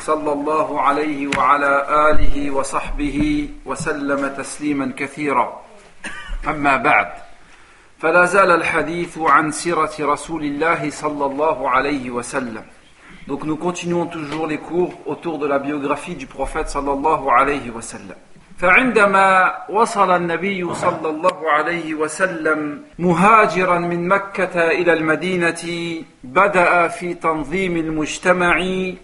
صلى الله عليه وعلى آله وصحبه وسلم تسليما كثيرا أما بعد فلا زال الحديث عن سيرة رسول الله صلى الله عليه وسلم Donc nous continuons toujours les cours autour de la biographie du prophète sallallahu alayhi wa sallam. فعندما وصل النبي صلى الله عليه وسلم مهاجرا من مكة إلى المدينة بدأ في تنظيم المجتمع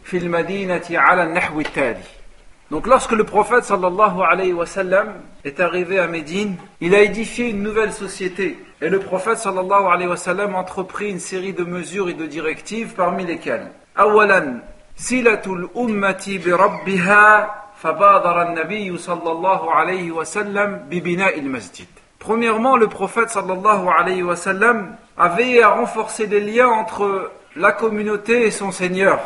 في المدينة على النحو التالي Donc lorsque le prophète sallallahu alayhi wa sallam est arrivé à Médine, il a édifié une nouvelle société. Et le prophète sallallahu alayhi wa sallam entreprit une série de mesures et de directives parmi lesquelles أولا صلة الأمة بربها فبادر النبي صلى الله عليه وسلم ببناء المسجد Premièrement, le prophète sallallahu alayhi wa sallam avait à renforcer les liens entre la communauté et son Seigneur.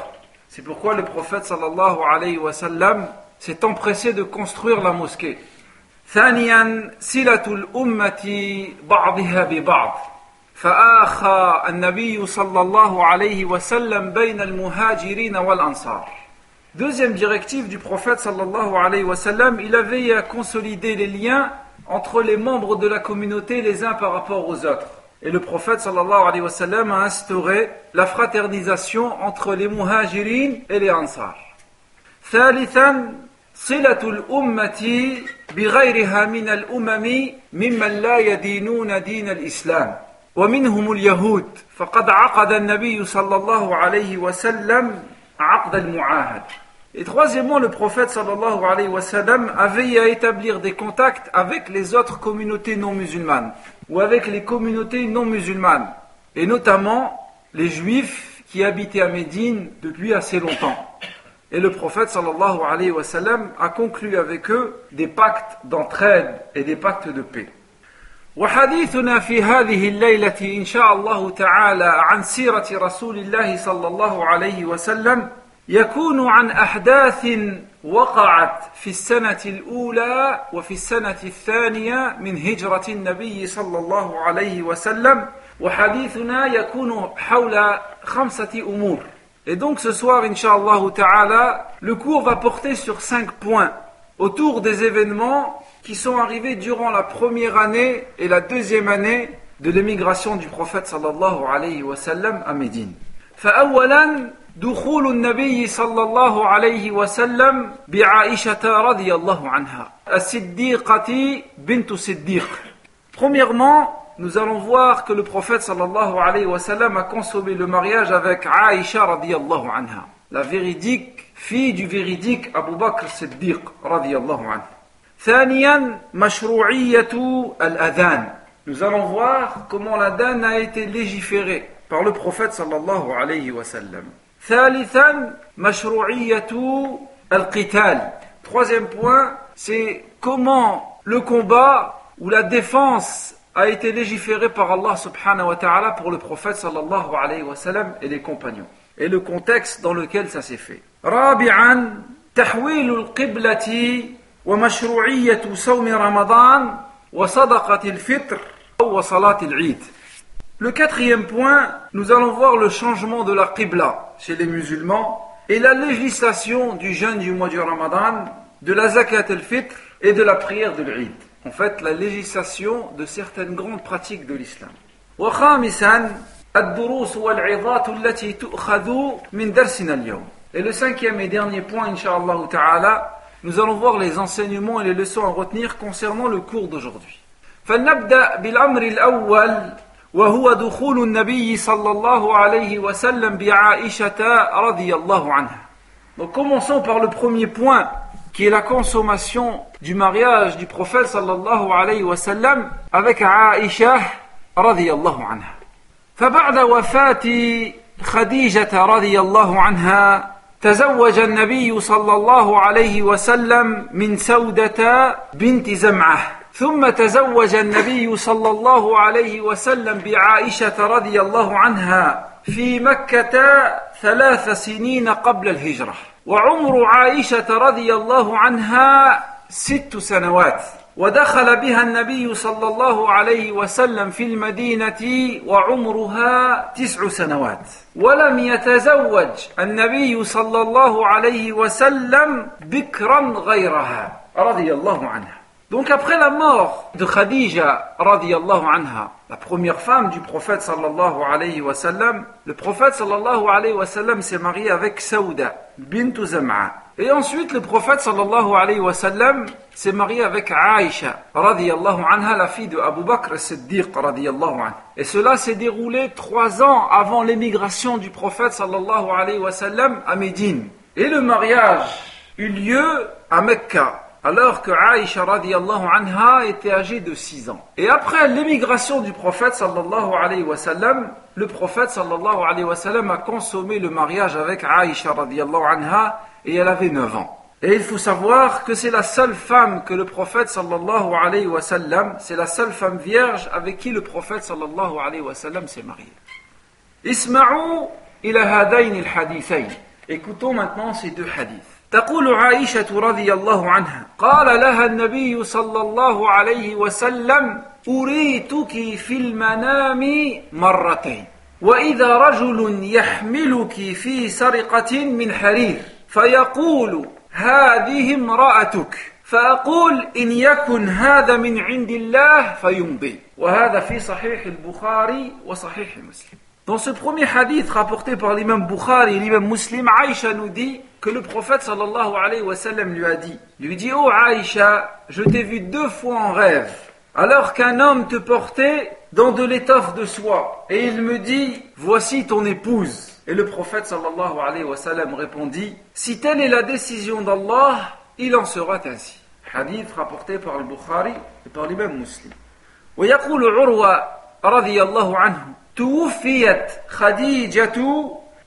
C'est pourquoi le prophète sallallahu alayhi wa sallam s'est empressé de construire la mosquée. ثانيا صلة الأمة بعضها ببعض فآخى النبي صلى الله عليه وسلم بين المهاجرين والأنصار Deuxième directive du prophète sallallahu alayhi wa sallam, il avait à consolider les liens entre les membres de la communauté les uns par rapport aux autres. Et le prophète sallallahu alayhi wa sallam a instauré la fraternisation entre les muhajirin et les ansar. ثالثا صلة الأمة بغيرها من الأمم ممن لا يدينون دين الإسلام ومنهم اليهود فقد عقد النبي صلى الله عليه وسلم عقد المعاهد Et troisièmement, le prophète sallallahu alayhi wa sallam avait à établir des contacts avec les autres communautés non musulmanes ou avec les communautés non musulmanes et notamment les juifs qui habitaient à Médine depuis assez longtemps. Et le prophète sallallahu alayhi wa sallam a conclu avec eux des pactes d'entraide et des pactes de paix. وحديثنا في هذه الليلة إن شاء الله تعالى عن سيرة رسول الله صلى الله عليه وسلم يكون عن أحداث وقعت في السنة الأولى وفي السنة الثانية من هجرة النبي صلى الله عليه وسلم وحديثنا يكون حول خمسة أمور Et donc ce soir, Inch'Allah Ta'ala, le cours va porter sur cinq points autour des événements qui sont arrivés durant la première année et la deuxième année de l'émigration du prophète sallallahu alayhi wa sallam à Médine. فأولا دخول النبي صلى الله عليه وسلم بعائشة رضي الله عنها الصديقة بنت صديق Premièrement, nous allons voir que le prophète sallallahu alayhi wa sallam a consommé le mariage avec Aïcha radiyallahu anha, la véridique fille du véridique Abu Bakr Siddiq radiyallahu anha. ثانيا مشروعية الأذان Nous allons voir comment l'adhan a été légiféré par le prophète sallallahu alayhi wa sallam. ثالثا مشروعية القتال Troisième point, c'est comment le combat ou la défense a été légiféré par Allah subhanahu wa ta'ala pour le prophète sallallahu alayhi wa sallam et les compagnons. Et le contexte dans lequel ça s'est fait. رابعا تحويل القبلة ومشروعية صوم رمضان وصدقة الفطر وصلاة العيد Le quatrième point, nous allons voir le changement de la qibla chez les musulmans et la législation du jeûne du mois du Ramadan, de la zakat al-fitr et de la prière de l'Eid. En fait, la législation de certaines grandes pratiques de l'islam. وخامسا الدروس والعظات التي تؤخذ من درسنا اليوم. Et le cinquième et dernier point, inshallah ta'ala, nous allons voir les enseignements et les leçons à retenir concernant le cours d'aujourd'hui. فلنبدأ بالأمر الأول وهو دخول النبي صلى الله عليه وسلم بعائشة رضي الله عنها. Donc commençons par le premier point qui est la consommation du mariage du prophète sallallahu alayhi wa sallam avec Aïcha radiyallahu anha. فبعد وفاة خديجة رضي الله عنها تزوج النبي صلى الله عليه وسلم من سودة بنت زمعة ثم تزوج النبي صلى الله عليه وسلم بعائشة رضي الله عنها في مكة ثلاث سنين قبل الهجرة. وعمر عائشة رضي الله عنها ست سنوات. ودخل بها النبي صلى الله عليه وسلم في المدينة وعمرها تسع سنوات. ولم يتزوج النبي صلى الله عليه وسلم بكرا غيرها رضي الله عنها. Donc après la mort de Khadija radiyallahu anha, la première femme du prophète sallallahu alayhi wa sallam, le prophète sallallahu alayhi wa sallam s'est marié avec Saouda bint Zam'a. Et ensuite le prophète sallallahu alayhi wa sallam s'est marié avec Aïcha radiyallahu anha, la fille de Abu Bakr Siddiq radiyallahu anha. Et cela s'est déroulé trois ans avant l'émigration du prophète sallallahu alayhi wa sallam à Médine. Et le mariage eut lieu à Mecca alors que Aïcha radiallahu anha était âgée de 6 ans. Et après l'émigration du prophète sallallahu alayhi wa le prophète sallallahu a consommé le mariage avec Aïcha radiallahu anha et elle avait 9 ans. Et il faut savoir que c'est la seule femme que le prophète sallallahu alayhi wa c'est la seule femme vierge avec qui le prophète sallallahu alayhi wa s'est marié. Isma'u. Écoutons maintenant ces deux hadiths. تقول عائشة رضي الله عنها قال لها النبي صلى الله عليه وسلم أريتك في المنام مرتين وإذا رجل يحملك في سرقة من حرير فيقول هذه امرأتك فأقول إن يكن هذا من عند الله فيمضي. وهذا في صحيح البخاري وصحيح مسلم. Dans ce premier hadith rapporté par l'imam Bukhari et l'imam Muslim, Aïcha nous dit que le prophète sallallahu alayhi wa sallam lui a dit, lui dit, oh Aïcha, je t'ai vu deux fois en rêve, alors qu'un homme te portait dans de l'étoffe de soie, et il me dit, voici ton épouse. Et le prophète sallallahu alayhi wa sallam répondit, si telle est la décision d'Allah, il en sera ainsi. Hadith rapporté par le Bukhari et par l'imam Muslim. ويقول عروة رضي الله عنه توفيت خديجة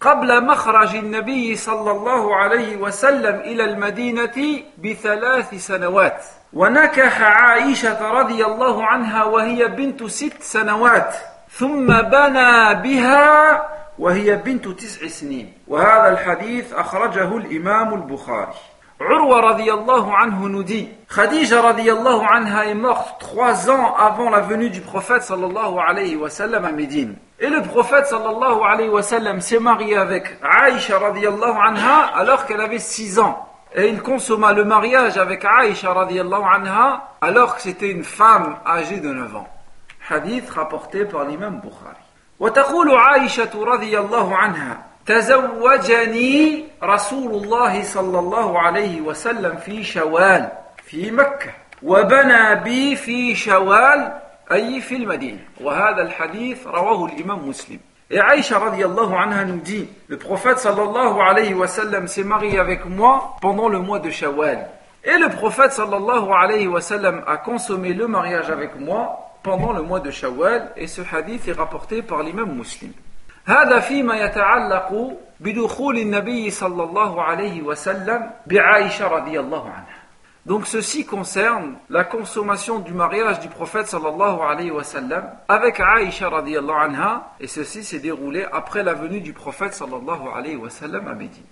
قبل مخرج النبي صلى الله عليه وسلم إلى المدينة بثلاث سنوات. ونكح عائشة رضي الله عنها وهي بنت ست سنوات. ثم بنى بها وهي بنت تسع سنين. وهذا الحديث أخرجه الإمام البخاري. Urwa radiallahu anhu nous dit Khadija radiallahu anha est morte trois ans avant la venue du prophète sallallahu alayhi wa sallam à Médine. Et le prophète sallallahu alayhi wa sallam s'est marié avec Aïcha radiallahu anha alors qu'elle avait six ans. Et il consomma le mariage avec Aïcha radiallahu anha alors que c'était une femme âgée de 9 ans. Hadith rapporté par l'imam Bukhari. وتقول عائشة رضي الله عنها تزوجني رسول الله صلى الله عليه وسلم في شوال في مكة وبنى بي في شوال أي في المدينة وهذا الحديث رواه الإمام مسلم Et Aïcha radiallahu anha nous dit, le prophète sallallahu alayhi wa sallam s'est marié avec moi pendant le mois de Shawwal. Et le prophète sallallahu alayhi wa sallam a consommé le mariage avec moi pendant le mois de Shawwal. Et ce hadith est rapporté par l'imam muslim. هذا فيما يتعلق بدخول النبي صلى الله عليه وسلم بعائشة رضي الله عنها Donc ceci concerne la consommation du mariage du prophète sallallahu alayhi wa sallam avec Aïcha radiyallahu anha et ceci s'est déroulé après la venue du prophète sallallahu alayhi wa sallam à Médine.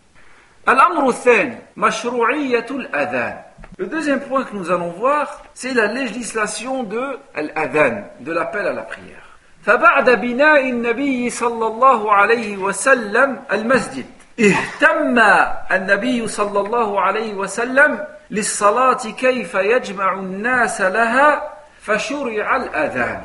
Al-amru thani, mashru'iyatul adhan. Le deuxième point que nous allons voir, c'est la législation de l'adhan, de l'appel à la prière. فبعد بناء النبي صلى الله عليه وسلم المسجد اهتم النبي صلى الله عليه وسلم للصلاة كيف يجمع الناس لها فشرع الأذان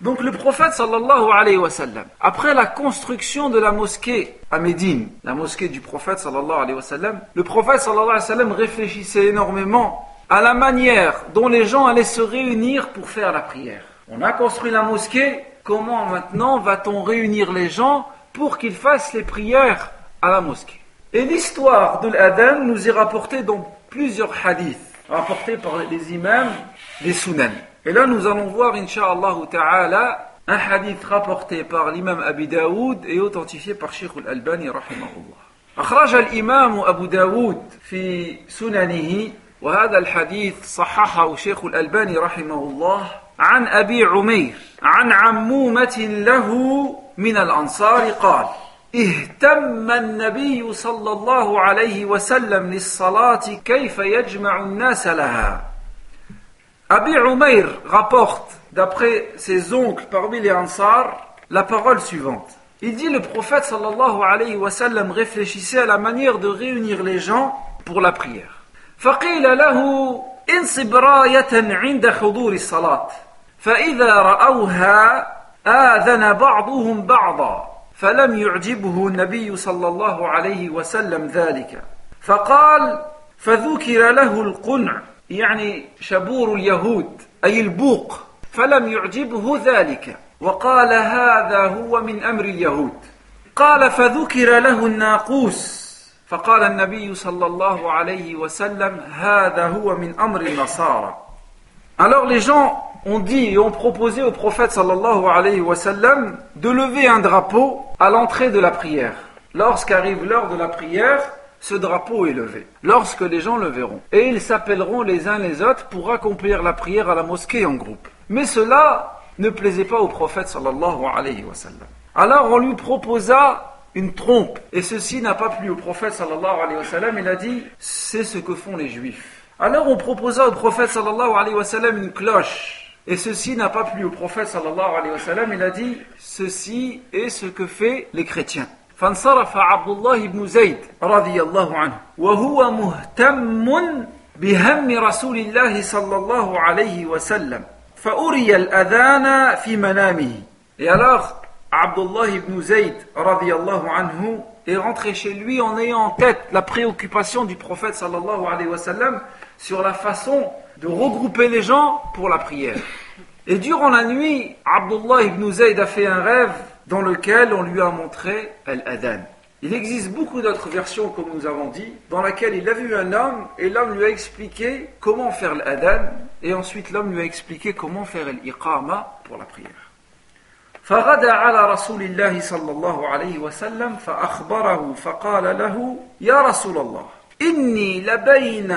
Donc le prophète sallallahu alayhi wa sallam, après la construction de la mosquée à Médine, la mosquée du prophète sallallahu alayhi wa sallam, le prophète sallallahu alayhi wa sallam réfléchissait énormément à la manière dont les gens allaient se réunir pour faire la prière. On a construit la mosquée, comment maintenant va-t-on réunir les gens pour qu'ils fassent les prières à la mosquée Et l'histoire de l'Adhan nous est rapportée dans plusieurs hadiths, rapportés par les imams des sunan. Et là, nous allons voir, inshallah ta'ala, un hadith rapporté par l'imam Abi Daoud et authentifié par Sheikh al-Albani, rahimahullah. أخرج الإمام أبو داود في سننه وهذا الحديث صححه شيخ الألباني رحمه الله عن أبي عمير عن عمومة له من الأنصار قال اهتم النبي صلى الله عليه وسلم للصلاة كيف يجمع الناس لها Abi Umayr rapporte, d'après ses oncles parmi les Ansar, la parole suivante. Il dit le prophète sallallahu alayhi wa sallam réfléchissait à la manière de réunir les gens pour la prière. فقيل له انصب راية عند حضور الصلاة فإذا رأوها آذن بعضهم بعضا فلم يعجبه النبي صلى الله عليه وسلم ذلك. فقال فذكر له القنع يعني شبور اليهود أي البوق فلم يعجبه ذلك. وقال هذا هو من أمر اليهود. قال فذكر له الناقوس فقال النبي صلى الله عليه وسلم هذا هو من أمر النصارى. Alors les gens ont dit et ont proposé au prophète sallallahu alayhi wa de lever un drapeau à l'entrée de la prière. Lorsqu'arrive l'heure de la prière, ce drapeau est levé, lorsque les gens le verront. Et ils s'appelleront les uns les autres pour accomplir la prière à la mosquée en groupe. Mais cela ne plaisait pas au prophète sallallahu alayhi wa. Alors on lui proposa une trompe. Et ceci n'a pas plu au prophète sallallahu alayhi wa. Il a dit, c'est ce que font les juifs. Alors on proposa au prophète sallallahu alayhi wa une cloche. Et ceci n'a pas plu au prophète sallallahu alayhi wa sallam. Il a dit, ceci est ce que fait les chrétiens. فانصرف عبد الله بن زيد رضي الله عنه وهو مهتم بهم رسول الله صلى الله عليه وسلم فأري الأذان في منامه Et alors, Abdullah ibn Zayd radiallahu anhu est rentré chez lui en ayant en tête la préoccupation du prophète sallallahu alayhi wa sallam sur la façon de regrouper les gens pour la prière. Et durant la nuit, Abdullah ibn Zayd a fait un rêve dans lequel on lui a montré Al-Adhan. Il existe beaucoup d'autres versions, comme nous avons dit, dans laquelle il a vu un homme et l'homme lui a expliqué comment faire l'Adhan et ensuite l'homme lui a expliqué comment faire l'iqama pour la prière. فغدا على رسول الله صلى الله عليه وسلم فأخبره فقال له يا رسول الله إني لبين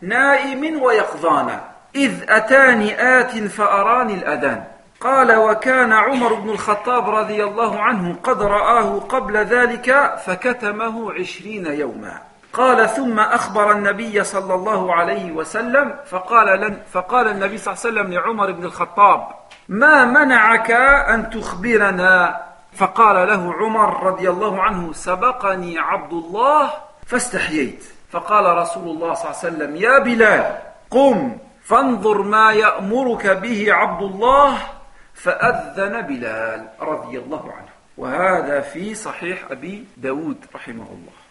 نائم ويقظان إذ أتاني آت فأراني الأذان. قال وكان عمر بن الخطاب رضي الله عنه قد رآه قبل ذلك فكتمه عشرين يوما. قال ثم أخبر النبي صلى الله عليه وسلم فقال, لن فقال النبي صلى الله عليه وسلم لعمر بن الخطاب ما منعك أن تخبرنا؟ فقال له عمر رضي الله عنه سبقني عبد الله فاستحييت. فقال رسول الله صلى الله عليه وسلم يا بلال قم. فانظر ما يأمرك به عبد الله فأذن بلال رضي الله عنه وهذا في صحيح أبي داود رحمه الله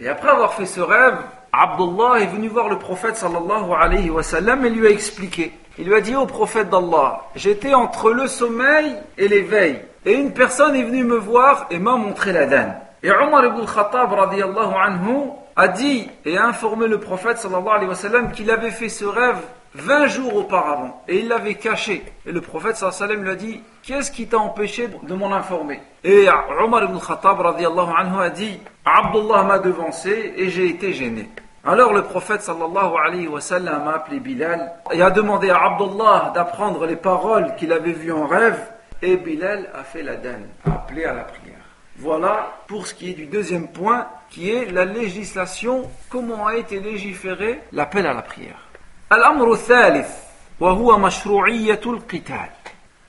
Et après avoir fait ce rêve, Abdullah est venu voir le prophète sallallahu alayhi wa sallam et lui a expliqué. Il lui a dit au prophète d'Allah, j'étais entre le sommeil et l'éveil. Et une personne est venue me voir et m'a montré la danne. Et Omar ibn Khattab radiallahu anhu a dit et a informé le prophète sallallahu alayhi wa sallam qu'il avait fait ce rêve 20 jours auparavant et il l'avait caché. Et le prophète sallallahu alayhi wa sallam lui a dit Qu'est-ce qui t'a empêché de m'en informer? Et Omar ibn Khattab anhu a dit Abdullah m'a devancé et j'ai été gêné. Alors le prophète sallallahu alayhi wa sallam a appelé Bilal et a demandé à Abdullah d'apprendre les paroles qu'il avait vues en rêve et Bilal a fait la danne, appelé à la prière. Voilà pour ce qui est du deuxième point qui est la législation, comment a été légiféré l'appel à la prière.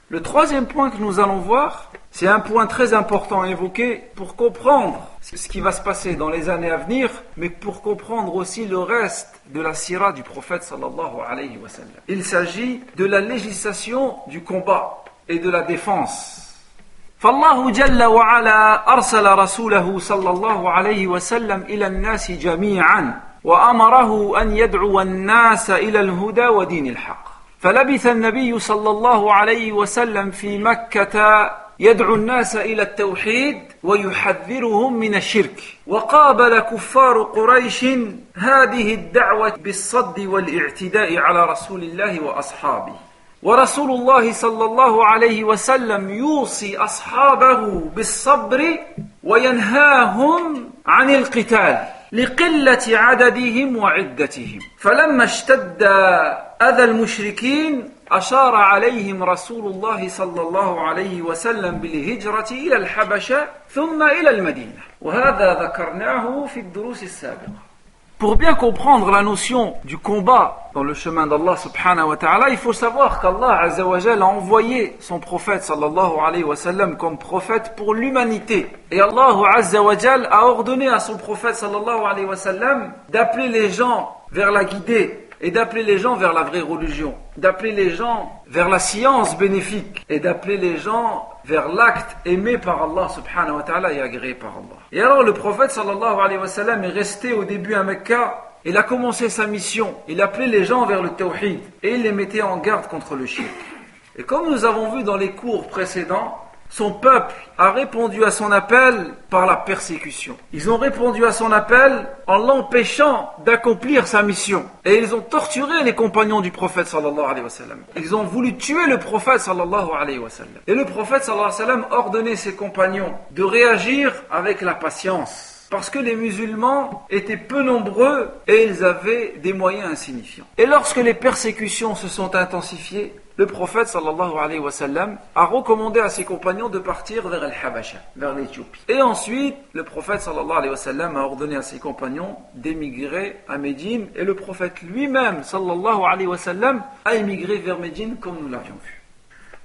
Le troisième point que nous allons voir, c'est un point très important à évoquer pour comprendre ce qui va se passer dans les années à venir, mais pour comprendre aussi le reste de la sira du prophète sallallahu alayhi wa sallam. Il s'agit de la législation du combat et de la défense. فالله جل وعلا أرسل رسوله صلى الله عليه وسلم إلى الناس جميعا وأمره أن يدعو الناس إلى الهدى ودين الحق. فلبث النبي صلى الله عليه وسلم في مكة يدعو الناس إلى التوحيد ويحذرهم من الشرك. وقابل كفار قريش هذه الدعوة بالصد والإعتداء على رسول الله وأصحابه. ورسول الله صلى الله عليه وسلم يوصي أصحابه بالصبر وينهاهم عن القتال لقلة عددهم وعدتهم. فلما اشتد أذى المشركين أشار عليهم رسول الله صلى الله عليه وسلم بالهجرة إلى الحبشة ثم إلى المدينة. وهذا ذكرناه في الدروس السابقة. Pour bien comprendre la notion du combat dans le chemin d'Allah subhanahu wa ta'ala, il faut savoir qu'Allah a envoyé son prophète sallallahu alayhi wa sallam comme prophète pour l'humanité. Et Allah a ordonné à son prophète sallallahu alayhi wa sallam d'appeler les gens vers la guidée et d'appeler les gens vers la vraie religion, d'appeler les gens vers la science bénéfique et d'appeler les gens vers l'acte aimé par Allah subhanahu wa ta'ala et agréé par Allah. Et alors le prophète sallallahu alayhi wa est resté au début à Mecca, il a commencé sa mission, il appelait les gens vers le tawhid et il les mettait en garde contre le shirk. Et comme nous avons vu dans les cours précédents, son peuple a répondu à son appel par la persécution. Ils ont répondu à son appel en l'empêchant d'accomplir sa mission. Et ils ont torturé les compagnons du prophète sallallahu alayhi wa. Ils ont voulu tuer le prophète sallallahu. Et le prophète sallallahu alayhi wa ordonnait ses compagnons de réagir avec la patience parce que les musulmans étaient peu nombreux et ils avaient des moyens insignifiants. Et lorsque les persécutions se sont intensifiées, le prophète sallallahu alayhi wa sallam a recommandé à ses compagnons de partir vers Al-Habasha, vers l'Éthiopie. Et ensuite, le prophète sallallahu alayhi wa sallam a ordonné à ses compagnons d'émigrer à Médine et le prophète lui-même sallallahu alayhi wa sallam a émigré vers Médine comme nous l'avions vu.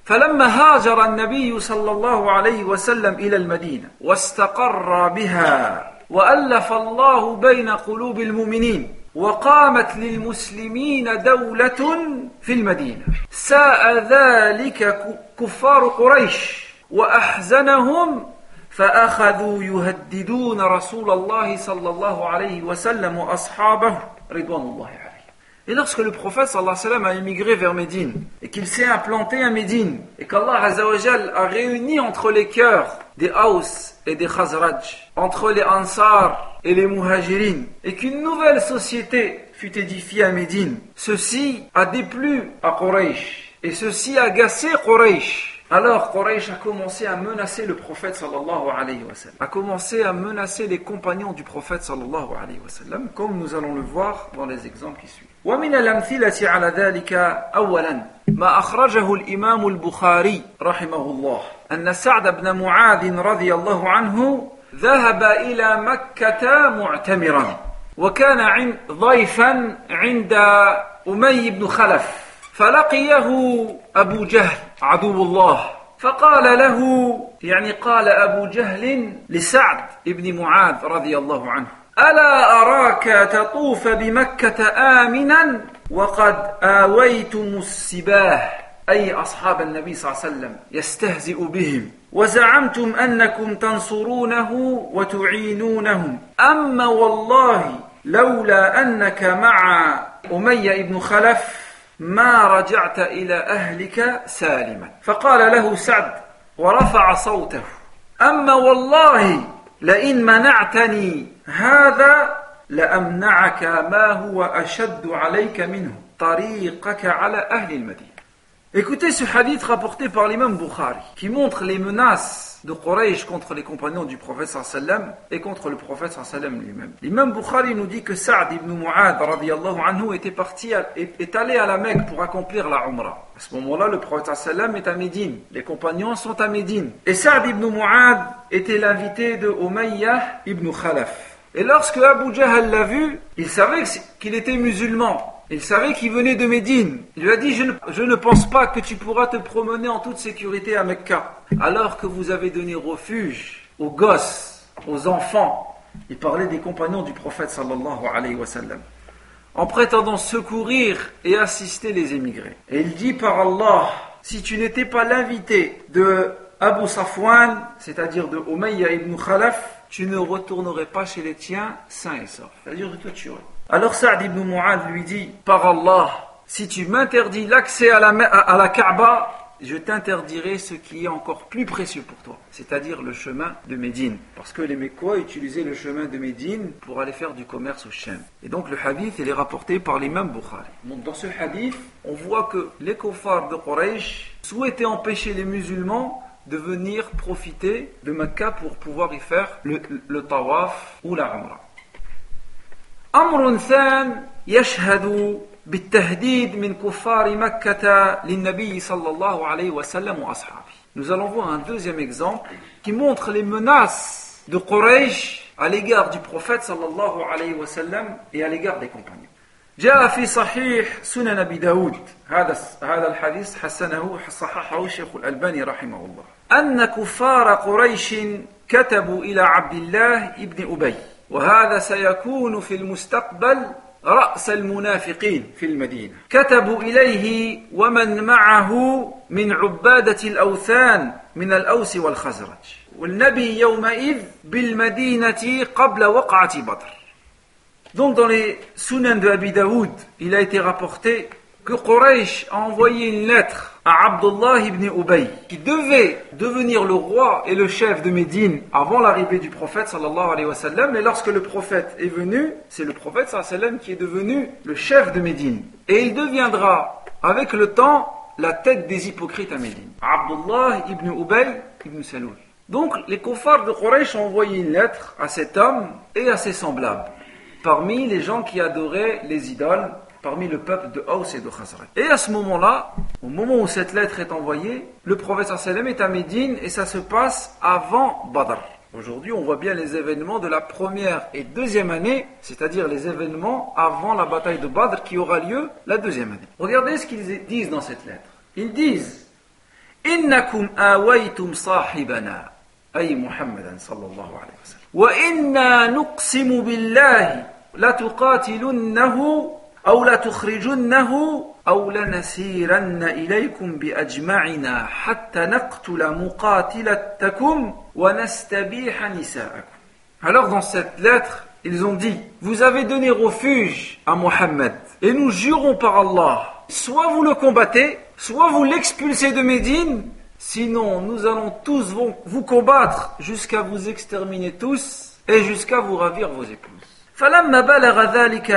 فلما هاجر النبي صلى الله عليه وسلم إلى المدينة واستقر بها وألف الله بين قلوب المؤمنين وقامت للمسلمين دولة في المدينة ساء ذلك كفار قريش وأحزنهم فأخذوا يهددون رسول الله صلى الله عليه وسلم وأصحابه رضوان الله عليه Et lorsque le prophète sallallahu alayhi wa sallam a émigré vers Médine et qu'il s'est implanté à Médine et qu'Allah a réuni entre les cœurs des Haus et des Khazraj, entre les Ansar et les Muhajirin, et qu'une nouvelle société fut édifiée à Médine, ceci a déplu à Quraysh et ceci a agacé Quraysh. Alors Quraysh a commencé à menacer le prophète sallallahu alayhi wa sallam, a commencé à menacer les compagnons du prophète sallallahu alayhi wa sallam, comme nous allons le voir dans les exemples qui suivent. ومن الأمثلة على ذلك أولا ما أخرجه الإمام البخاري رحمه الله أن سعد بن معاذ رضي الله عنه ذهب إلى مكة معتمرا وكان ضيفا عند أمي بن خلف فلقيه أبو جهل عدو الله فقال له يعني قال أبو جهل لسعد بن معاذ رضي الله عنه ألا أراك تطوف بمكة آمنا وقد آويتم السباه؟ أي أصحاب النبي صلى الله عليه وسلم يستهزئ بهم. وزعمتم أنكم تنصرونه وتعينونهم. أما والله لولا أنك مع أمية بن خلف ما رجعت إلى أهلك سالما. فقال له سعد ورفع صوته. أما والله لئن منعتني هذا لأمنعك ما هو أشد عليك منه طريقك على أهل المدينة. Écoutez ce hadith rapporté par l'imam Bukhari, qui montre les menaces de Quraysh contre les compagnons du prophète sallam et contre le prophète sallam lui-même. L'imam Bukhari nous dit que Saad ibn Mu'ad anhu était parti, est allé à la Mecque pour accomplir la Umrah. À ce moment-là, le prophète sallam est à Médine. Les compagnons sont à Médine. Et Saad ibn Mu'ad était l'invité de Umayyah ibn Khalaf. Et lorsque Abu Jahl l'a vu, il savait qu'il était musulman. Il savait qu'il venait de Médine. Il lui a dit, je ne, pense pas que tu pourras te promener en toute sécurité à Mecca, alors que vous avez donné refuge aux gosses, aux enfants. Il parlait des compagnons du prophète sallallahu alayhi wa sallam, en prétendant secourir et assister les émigrés. Et il dit par Allah, si tu n'étais pas l'invité de Abu Safwan, c'est-à-dire de Umayya ibn Khalaf, tu ne retournerais pas chez les tiens sains et saufs. C'est-à-dire que tu alors Saad ibn Mu'ad lui dit, par Allah, si tu m'interdis l'accès à la, à la Kaaba, je t'interdirai ce qui est encore plus précieux pour toi, c'est-à-dire le chemin de Médine. Parce que les Mécois utilisaient le chemin de Médine pour aller faire du commerce au Shem. Et donc le hadith, il est rapporté par l'imam Bukhari. Donc dans ce hadith, on voit que les kuffars de Quraysh souhaitaient empêcher les musulmans de venir profiter de Mecca pour pouvoir y faire le, le tawaf ou la umrah. أمر ثان يشهد بالتهديد من كفار مكة للنبي صلى الله عليه وسلم وأصحابه. Nous allons voir un deuxième exemple qui montre les menaces de Quraysh à l'égard du prophète sallallahu alayhi wa sallam et à l'égard des compagnons. جاء في صحيح سنن أبي داود. هذا هذا الحديث حسنه صححه الشيخ الألباني رحمه الله. أن كفار قريش كتبوا إلى عبد الله ابن أبي. وهذا سيكون في المستقبل رأس المنافقين في المدينة. كتبوا إليه ومن معه من عبادة الأوثان من الأوس والخزرج. والنبي يومئذ بالمدينة قبل وقعة بدر. Donc dans les Sunan de Abi Daoud, il a été rapporté que Quraysh a envoyé une lettre à Abdullah ibn Ubay, qui devait devenir le roi et le chef de Médine avant l'arrivée du prophète sallallahu alayhi wa sallam. Et lorsque le prophète est venu, c'est le prophète sallallahu qui est devenu le chef de Médine. Et il deviendra, avec le temps, la tête des hypocrites à Médine. Abdullah ibn Ubay ibn Saloul. Donc les kuffars de Quraysh ont envoyé une lettre à cet homme et à ses semblables parmi les gens qui adoraient les idoles, parmi le peuple de Haus et de Khazraj. Et à ce moment-là, au moment où cette lettre est envoyée, le prophète sallam est à Médine et ça se passe avant Badr. Aujourd'hui, on voit bien les événements de la première et deuxième année, c'est-à-dire les événements avant la bataille de Badr qui aura lieu la deuxième année. Regardez ce qu'ils disent dans cette lettre. Ils disent awaytum sahibana, ay Muhammadan sallallahu inna أو لتخرجنه أو لنسيرن إليكم بأجمعنا حتى نقتل مقاتلتكم ونستبيح نساءكم Alors dans cette lettre, ils ont dit, vous avez donné refuge à Mohammed, et nous jurons par Allah, soit vous le combattez, soit vous l'expulsez de Médine, Sinon, nous allons tous vous combattre jusqu'à vous exterminer tous et jusqu'à vous ravir vos épouses. فلما بلغ ذلك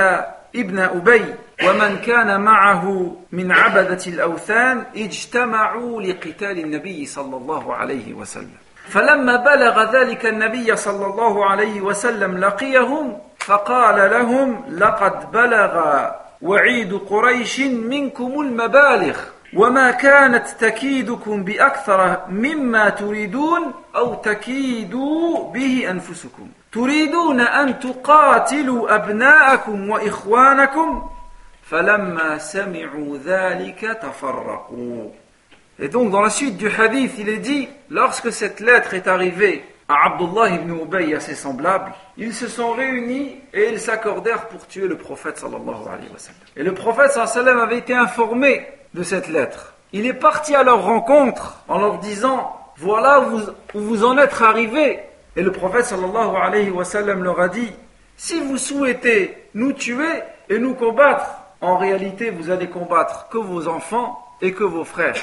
ابن أبي ومن كان معه من عبدة الأوثان اجتمعوا لقتال النبي صلى الله عليه وسلم. فلما بلغ ذلك النبي صلى الله عليه وسلم لقيهم فقال لهم لقد بلغ وعيد قريش منكم المبالغ وما كانت تكيدكم بأكثر مما تريدون أو تكيدوا به أنفسكم. تريدون أن تقاتلوا أبناءكم وإخوانكم فلما سمعوا ذلك تفرقوا Et donc dans la suite du hadith, il est dit, lorsque cette lettre est arrivée à Abdullah ibn Ubay et à ses semblables, ils se sont réunis et ils s'accordèrent pour tuer le prophète sallallahu alayhi wa sallam. Et le prophète sallallahu alayhi wa sallam avait été informé de cette lettre. Il est parti à leur rencontre en leur disant Voilà où vous, en êtes arrivés. Et le prophète sallallahu alayhi wa sallam leur a dit Si vous souhaitez nous tuer et nous combattre, en réalité vous allez combattre que vos enfants et que vos frères.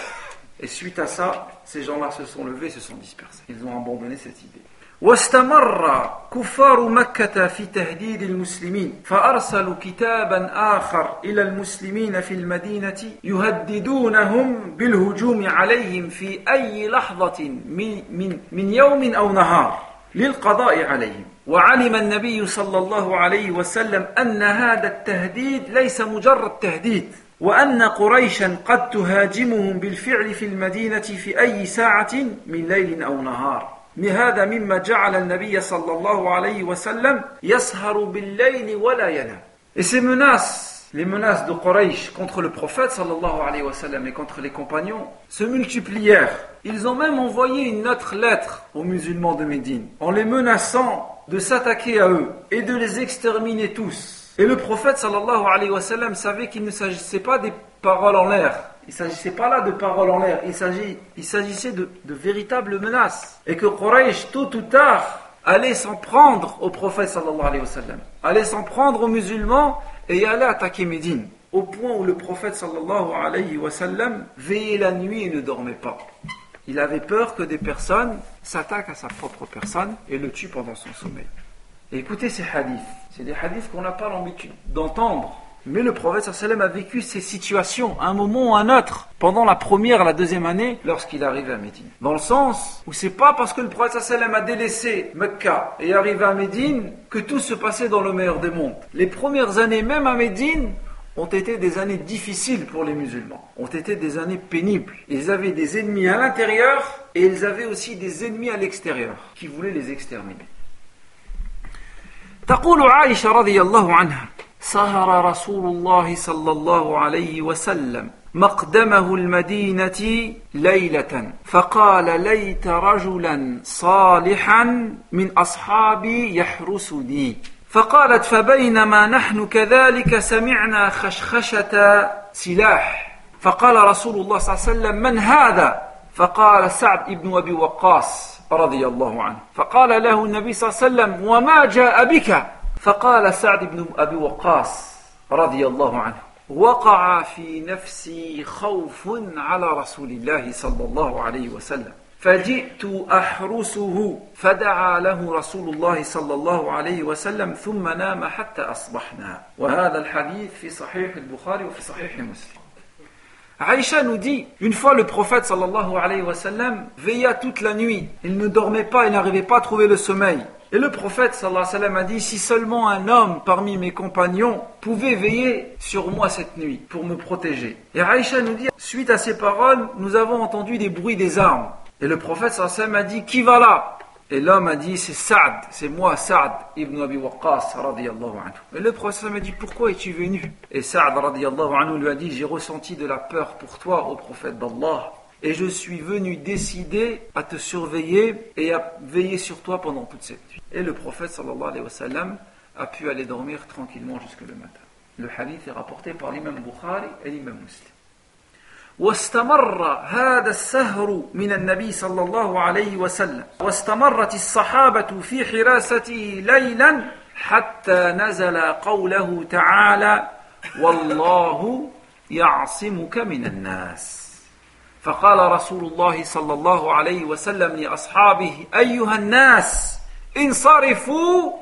Et suite à ça, ces gens-là se sont levés, se sont dispersés. Ils ont abandonné cette idée. واستمر كفار مكة في تهديد المسلمين فأرسلوا كتابا آخر إلى المسلمين في المدينة يهددونهم بالهجوم عليهم في أي لحظة من, من, من يوم أو نهار للقضاء عليهم. وعلم النبي صلى الله عليه وسلم أن هذا التهديد ليس مجرد تهديد وأن قريشا قد تهاجمهم بالفعل في المدينة في أي ساعة من ليل أو نهار. et ces menaces, les menaces de Quraysh contre le prophète sallallahu et contre les compagnons se multiplièrent. Ils ont même envoyé une autre lettre aux musulmans de Médine en les menaçant de s'attaquer à eux et de les exterminer tous. Et le prophète sallallahu savait qu'il ne s'agissait pas des paroles en l'air, il ne s'agissait pas là de paroles en l'air, il, s'agissait de, véritables menaces. Et que Quraysh, tôt ou tard, allait s'en prendre au prophète sallallahu allait s'en prendre aux musulmans et allait attaquer Médine. Au point où le prophète sallallahu alayhi wa sallam veillait la nuit et ne dormait pas. Il avait peur que des personnes s'attaquent à sa propre personne et le tuent pendant son sommeil. Et écoutez ces hadiths. C'est des hadiths qu'on n'a pas l'habitude d'entendre Mais le prophète sallam a vécu ces situations à un moment ou à un autre pendant la première, la deuxième année lorsqu'il arrivait à Médine. Dans le sens où c'est pas parce que le prophète sallam a délaissé Mecca et arrivé à Médine que tout se passait dans le meilleur des mondes. Les premières années même à Médine ont été des années difficiles pour les musulmans, ont été des années pénibles. Ils avaient des ennemis à l'intérieur et ils avaient aussi des ennemis à l'extérieur qui voulaient les exterminer. تقول عائشة رضي الله عنها سهر رسول الله صلى الله عليه وسلم مقدمه المدينة ليلة فقال ليت رجلا صالحا من أصحابي يحرسني. فقالت فبينما نحن كذلك سمعنا خشخشة سلاح. فقال رسول الله صلى الله عليه وسلم من هذا؟ فقال سعد بن أبي وقاص رضي الله عنه. فقال له النبي صلى الله عليه وسلم وما جاء بك؟ فقال سعد بن أبي وقاص رضي الله عنه وقع في نفسي خوف على رسول الله صلى الله عليه وسلم فجئت أحرسه فدعا له رسول الله صلى الله عليه وسلم ثم نام حتى أصبحنا وهذا الحديث في صحيح البخاري وفي صحيح مسلم Aïcha nous dit, une fois le prophète sallallahu alayhi wa sallam veilla toute la nuit. Il ne dormait pas, il n'arrivait pas à trouver le sommeil. Et le prophète sallallahu alayhi wa a dit, si seulement un homme parmi mes compagnons pouvait veiller sur moi cette nuit pour me protéger. Et Aïcha nous dit, suite à ces paroles, nous avons entendu des bruits des armes. Et le prophète sallallahu alayhi wa a dit, qui va là? Et l'homme a dit, c'est Saad, c'est moi, Saad ibn Abi Waqqas, radiallahu anhu. Et le prophète m'a dit, pourquoi es-tu venu? Et Saad, radiallahu anhu, lui a dit, j'ai ressenti de la peur pour toi, au prophète d'Allah. Et je suis venu décider à te surveiller et à veiller sur toi pendant toute cette nuit. Et le prophète, sallallahu alayhi wa sallam, a pu aller dormir tranquillement jusque le matin. Le hadith est rapporté par l'imam Bukhari et l'imam Muslim. واستمر هذا السهر من النبي صلى الله عليه وسلم واستمرت الصحابة في حراسته ليلا حتى نزل قوله تعالى والله يعصمك من الناس فقال رسول الله صلى الله عليه وسلم لأصحابه أيها الناس انصرفوا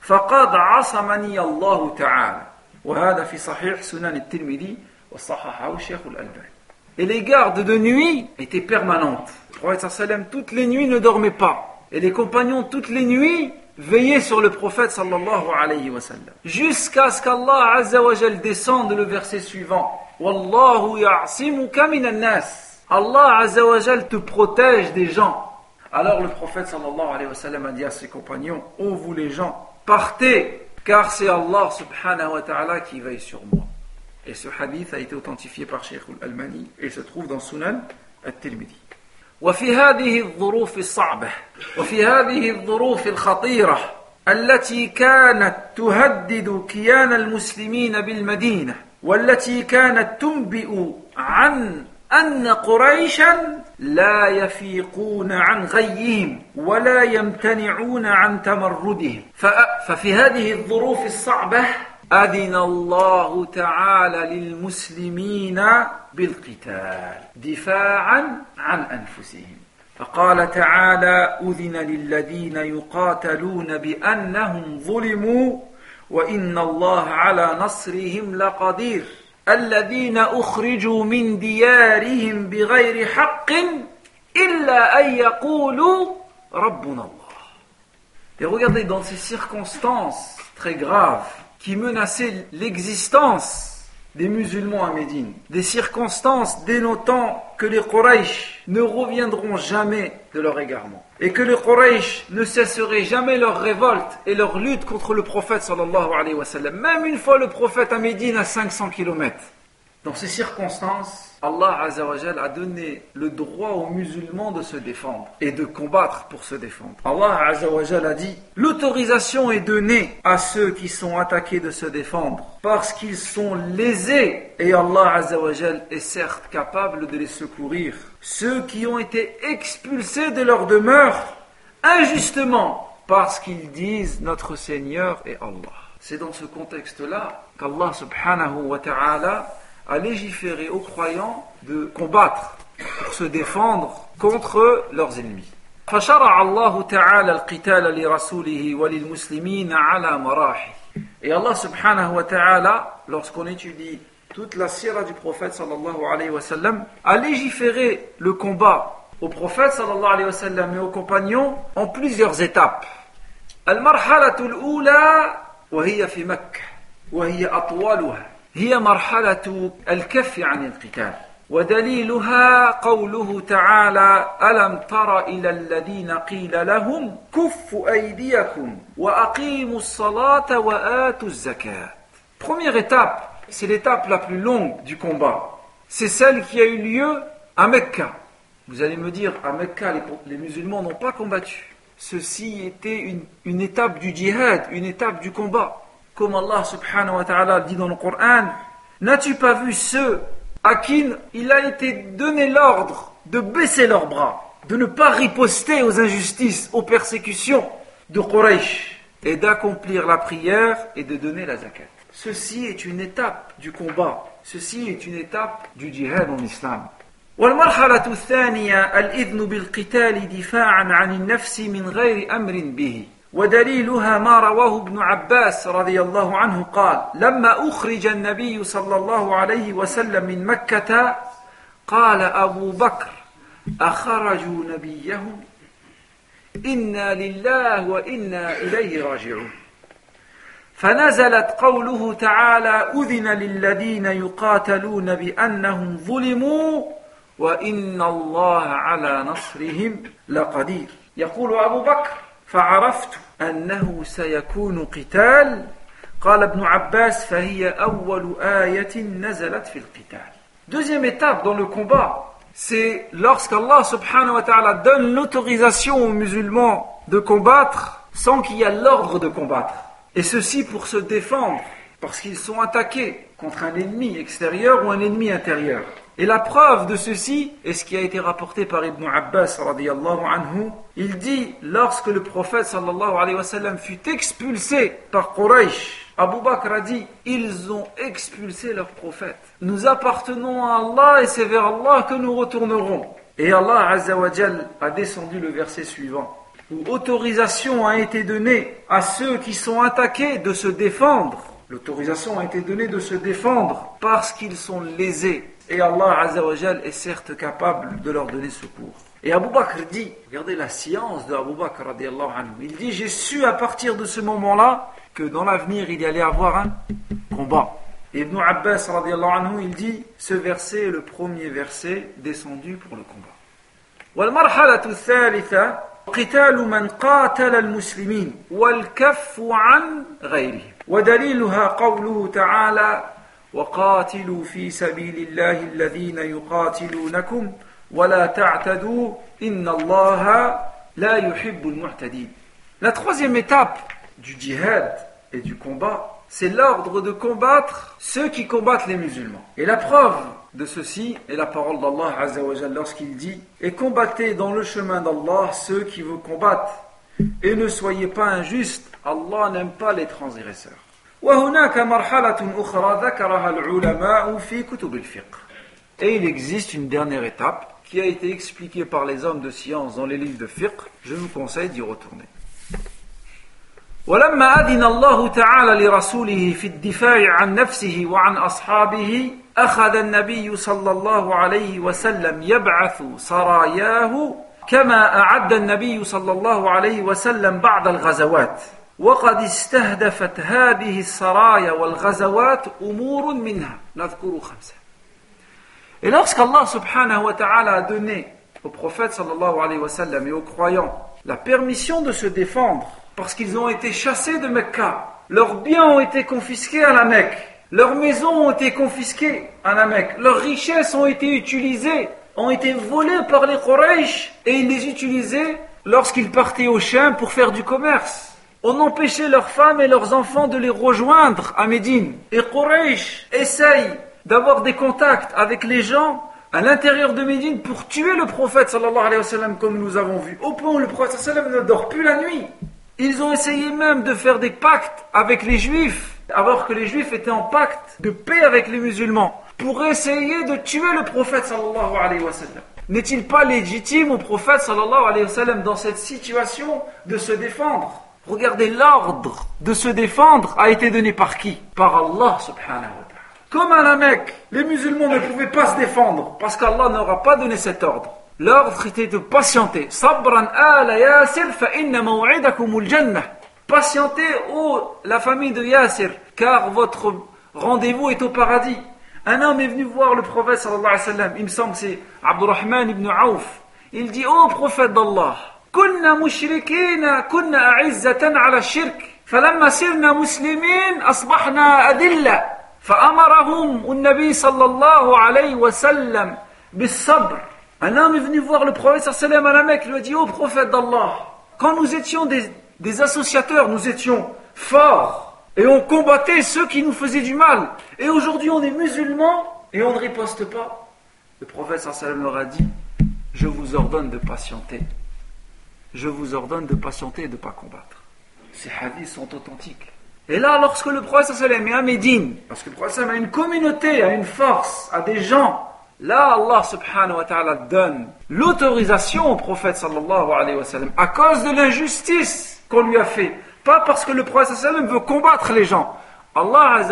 فقد عصمني الله تعالى وهذا في صحيح سنن الترمذي وصححه الشيخ الألباني Et les gardes de nuit étaient permanentes. Le prophète sallam toutes les nuits ne dormait pas. Et les compagnons toutes les nuits veillaient sur le prophète sallallahu alayhi wa sallam. Jusqu'à ce qu'Allah azza wa jal descende le verset suivant. Wallahu ya'simuka minan nas. Allah azza wa jal te protège des gens. Alors le prophète sallallahu alayhi wa sallam a dit à ses compagnons, ô vous les gens, partez, car c'est Allah subhanahu wa ta'ala qui veille sur moi. Et ce hadith a été authentifié par Sheikh al-Almani et se trouve dans Sunan al-Tirmidhi. وفي هذه الظروف الصعبة وفي هذه الظروف الخطيرة التي كانت تهدد كيان المسلمين بالمدينة والتي كانت تنبئ عن أن قريشا لا يفيقون عن غيهم ولا يمتنعون عن تمردهم. ففي هذه الظروف الصعبة أذن الله تعالى للمسلمين بالقتال دفاعا عن أنفسهم. فقال تعالى أذن للذين يقاتلون بأنهم ظلموا وإن الله على نصرهم لقدير. الذين أخرجوا من ديارهم بغير حق إلا أن يقولوا ربنا الله Et regardez dans ces circonstances très graves qui menaçaient l'existence des musulmans à Médine, des circonstances dénotant que les Quraysh ne reviendront jamais de leur égarement et que les Quraysh ne cesseraient jamais leur révolte et leur lutte contre le prophète wa même une fois le prophète à Médine à 500 km. Dans ces circonstances, Allah Azzawajal a donné le droit aux musulmans de se défendre et de combattre pour se défendre. Allah Azzawajal a dit L'autorisation est donnée à ceux qui sont attaqués de se défendre parce qu'ils sont lésés et Allah Azzawajal est certes capable de les secourir. Ceux qui ont été expulsés de leur demeure injustement parce qu'ils disent Notre Seigneur est Allah. C'est dans ce contexte-là qu'Allah subhanahu wa ta'ala a légiféré aux croyants de combattre pour se défendre contre leurs ennemis. فشرع الله تعالى القتال لرسوله وللمسلمين على مراحل Et Allah subhanahu wa ta'ala lorsqu'on étudie toute la sira du prophète sallallahu alayhi wa sallam, a légiféré le combat au prophète sallallahu alayhi wa sallam et aux compagnons en plusieurs étapes. المرحلة الأولى وهي في مكة وهي أطولها هي مرحلة الكف عن القتال ودليلها قوله تعالى ألم تر إلى الذين قيل لهم كفوا أيديكم وأقيموا الصلاة وآتوا الزكاة Première étape, c'est l'étape la plus longue du combat. C'est celle qui a eu lieu à Mecca. Vous allez me dire, à Mecca, les, les musulmans n'ont pas combattu. Ceci était une, une étape du djihad, une étape du combat. Comme Allah subhanahu wa ta'ala dit dans le Coran, n'as-tu pas vu ceux à qui il a été donné l'ordre de baisser leurs bras, de ne pas riposter aux injustices, aux persécutions de Quraysh, et d'accomplir la prière et de donner la zakat. Ceci est une étape du combat, ceci est une étape du djihad en islam. والمرحلة الثانية الإذن بالقتال دفاعا عن النفس من غير أمر به ودليلها ما رواه ابن عباس رضي الله عنه قال لما أخرج النبي صلى الله عليه وسلم من مكة قال أبو بكر أخرجوا نبيهم؟ إنا لله وإنا إليه راجعون. فنزلت قوله تعالى أذن للذين يقاتلون بأنهم ظلموا وإن الله على نصرهم لقدير. يقول أبو بكر فعرفت أنه سيكون قتال قال ابن عباس فهي أول آية نزلت في القتال Deuxième étape dans le combat, c'est lorsqu'Allah subhanahu wa ta'ala donne l'autorisation aux musulmans de combattre sans qu'il y ait l'ordre de combattre. Et ceci pour se défendre, parce qu'ils sont attaqués contre un ennemi extérieur ou un ennemi intérieur. Et la preuve de ceci est ce qui a été rapporté par Ibn Abbas anhu. Il dit, lorsque le prophète sallallahu fut expulsé par Quraysh, Abu Bakr a dit, ils ont expulsé leur prophète. Nous appartenons à Allah et c'est vers Allah que nous retournerons. Et Allah azza wa jal a descendu le verset suivant où autorisation a été donnée à ceux qui sont attaqués de se défendre. L'autorisation a été donnée de se défendre parce qu'ils sont lésés. Et Allah Azzawajal est certes capable de leur donner secours. Et Abu Bakr dit, regardez la science de Abu Bakr radiallahu anhu, il dit j'ai su à partir de ce moment-là que dans l'avenir il y allait avoir un combat. Et Ibn Abbas radiallahu anhu, il dit ce verset est le premier verset descendu pour le combat. والمرحلة الثالثة قتال من قاتل المسلمين والكف عن غيرهم la troisième étape du djihad et du combat, c'est l'ordre de combattre ceux qui combattent les musulmans. Et la preuve de ceci est la parole d'Allah lorsqu'il dit Et combattez dans le chemin d'Allah ceux qui vous combattent, et ne soyez pas injustes, Allah n'aime pas les transgresseurs. وهناك مرحلة أخرى ذكرها العلماء في كتب الفقه. Et il existe une dernière étape qui a été expliquée par les hommes de science dans les livres de fiqh. Je vous conseille d'y retourner. ولما أذن الله تعالى لرسوله في الدفاع عن نفسه وعن أصحابه أخذ النبي صلى الله عليه وسلم يبعث سراياه كما أعد النبي صلى الله عليه وسلم بعض الغزوات وقد استهدفت هذه السرايا والغزوات أمور منها نذكر خمسة Et lorsqu'Allah subhanahu wa ta'ala a donné au prophète sallallahu alayhi wa sallam et aux croyants la permission de se défendre parce qu'ils ont été chassés de Mecca, leurs biens ont été confisqués à la Mecque, leurs maisons ont été confisquées à la Mecque, leurs richesses ont été utilisées, ont été volées par les Quraysh et ils les utilisaient lorsqu'ils partaient au Chien pour faire du commerce. On empêchait leurs femmes et leurs enfants de les rejoindre à Médine. Et Quraysh essaye d'avoir des contacts avec les gens à l'intérieur de Médine pour tuer le prophète sallallahu comme nous avons vu. Au point où le prophète sallallahu ne dort plus la nuit. Ils ont essayé même de faire des pactes avec les juifs, alors que les juifs étaient en pacte de paix avec les musulmans, pour essayer de tuer le prophète sallallahu. N'est-il pas légitime au prophète sallallahu dans cette situation de se défendre? Regardez l'ordre de se défendre a été donné par qui? Par Allah subhanahu wa ta'ala. Comme à la Mecque, les musulmans ne pouvaient pas se défendre parce qu'Allah n'aura pas donné cet ordre. L'ordre était de patienter. Sabran ala fa jannah. Patientez, ô la famille de Yasir, car votre rendez-vous est au paradis. Un homme est venu voir le prophète sallallahu alayhi wa. Il me semble que c'est Abdurrahman ibn Auf. Il dit, ô prophète d'Allah, كنا مشركين كنا أعزة على الشرك فلما صرنا مسلمين أصبحنا أذلة فأمرهم النبي صلى الله عليه وسلم بالصبر Un homme est venu voir le prophète sallam à la Mecque, il lui a dit, ô prophète d'Allah, quand nous étions des, des associateurs, nous étions forts, et on combattait ceux qui nous faisaient du mal, et aujourd'hui on est musulmans, et on ne riposte pas. Le prophète sallam leur a dit, je vous ordonne de patienter. Je vous ordonne de patienter et de ne pas combattre. Ces hadiths sont authentiques. Et là, lorsque le prophète sallam est à Médine, parce que le prophète sallam a une communauté, a une force, a des gens, là, Allah subhanahu wa ta'ala donne l'autorisation au prophète sallallahu alayhi wa sallam à cause de l'injustice qu'on lui a fait. Pas parce que le prophète sallam veut combattre les gens. Allah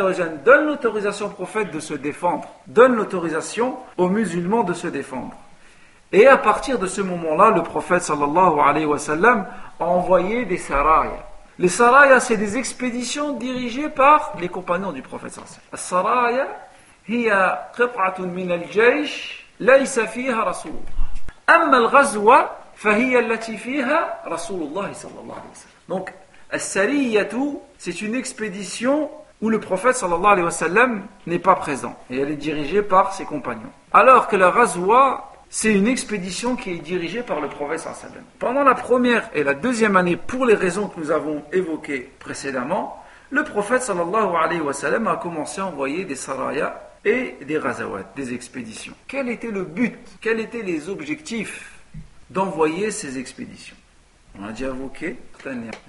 donne l'autorisation au prophète de se défendre, donne l'autorisation aux musulmans de se défendre. Et à partir de ce moment-là, le prophète sallallahu alayhi wa sallam a envoyé des sarayas. Les sarayas, c'est des expéditions dirigées par les compagnons du prophète sallallahu alayhi wa sallam. السرايا هي قطعة من الجيش ليس فيها رسول الله. أما الغزوة فهي التي فيها رسول الله صلى الله عليه وسلم. Donc, السرية, c'est une expédition où le prophète sallallahu alayhi wa sallam n'est pas présent. Et elle est dirigée par ses compagnons. Alors que la Ghazwa, c'est une expédition qui est dirigée par le prophète sallam. Pendant la première et la deuxième année, pour les raisons que nous avons évoquées précédemment, le prophète sallallahu alayhi wa sallam a commencé à envoyer des sarayas et des razawat, des expéditions. Quel était le but Quels étaient les objectifs d'envoyer ces expéditions On a déjà évoqué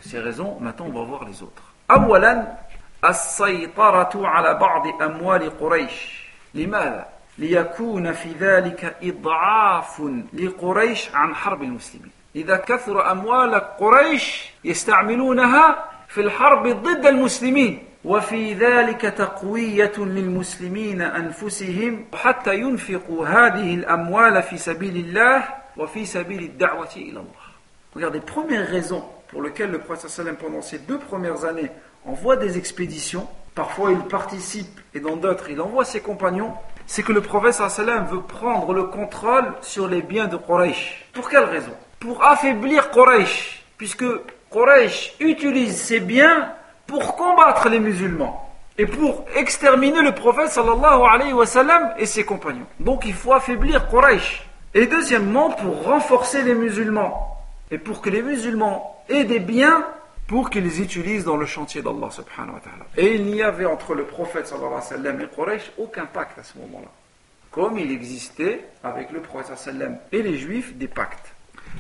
ces raisons, maintenant on va voir les autres. أولا السيطرة على بعض أموال قريش لماذا؟ ليكون في ذلك إضعاف لقريش عن حرب المسلمين إذا كثر أموال قريش يستعملونها في الحرب ضد المسلمين وفي ذلك تقوية للمسلمين أنفسهم حتى ينفقوا هذه الأموال في سبيل الله وفي سبيل الدعوة إلى الله Regardez, première raison pour laquelle le prophète sallam pendant ces deux premières années envoie des expéditions, parfois il participe et dans d'autres il envoie ses compagnons, c'est que le prophète sallam veut prendre le contrôle sur les biens de Quraysh. Pour quelle raison? Pour affaiblir Quraysh, puisque Quraysh utilise ses biens pour combattre les musulmans et pour exterminer le prophète sallallahu alayhi wa sallam et ses compagnons. Donc il faut affaiblir Quraysh. Et deuxièmement, pour renforcer les musulmans et pour que les musulmans aient des biens pour qu'ils les utilisent dans le chantier d'Allah subhanahu wa ta'ala. Et il n'y avait entre le prophète sallallahu alayhi wa sallam et Quraysh aucun pacte à ce moment-là. Comme il existait avec le prophète sallallahu alayhi wa sallam et les juifs des pactes.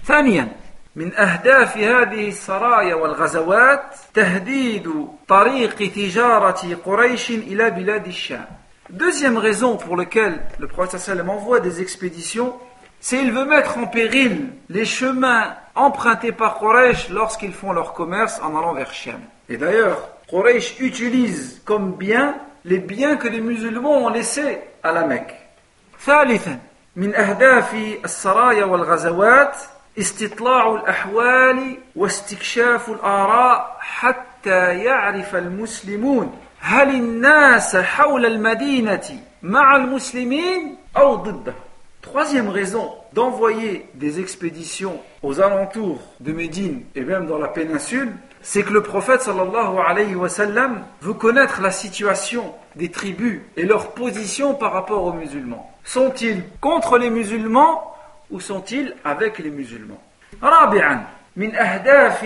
ثانيا من أهداف هذه السرايا والغزوات تهديد طريق تجارة قريش إلى بلاد الشام. Deuxième raison pour laquelle le prophète sallam envoie des expéditions, c'est qu'il veut mettre en péril les chemins empruntés par Quraysh lorsqu'ils font leur commerce en allant vers Shem. Et d'ailleurs, Quraysh utilise comme bien les biens que les musulmans ont laissés à la Mecque. ثالثا من أهداف السرايا والغزوات استطلاع الأحوال واستكشاف الآراء حتى يعرف المسلمون هل الناس حول المدينة مع المسلمين أو ضده Troisième raison d'envoyer des expéditions aux alentours de Médine et même dans la péninsule, c'est que le prophète sallallahu alayhi wa sallam veut connaître la situation des tribus et leur position par rapport aux musulmans. Sont-ils contre les musulmans ou sont-ils avec les musulmans رابعا من أهداف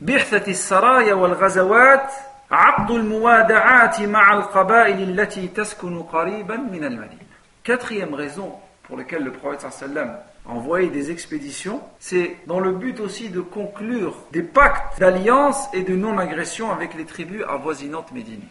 بعثة السرايا والغزوات عقد الموادعات مع القبائل التي تسكن قريبا من المدينة. Quatrième raison pour lequel le prophète sallam a envoyé des expéditions, c'est dans le but aussi de conclure des pactes d'alliance et de non-agression avec les tribus avoisinantes Médine.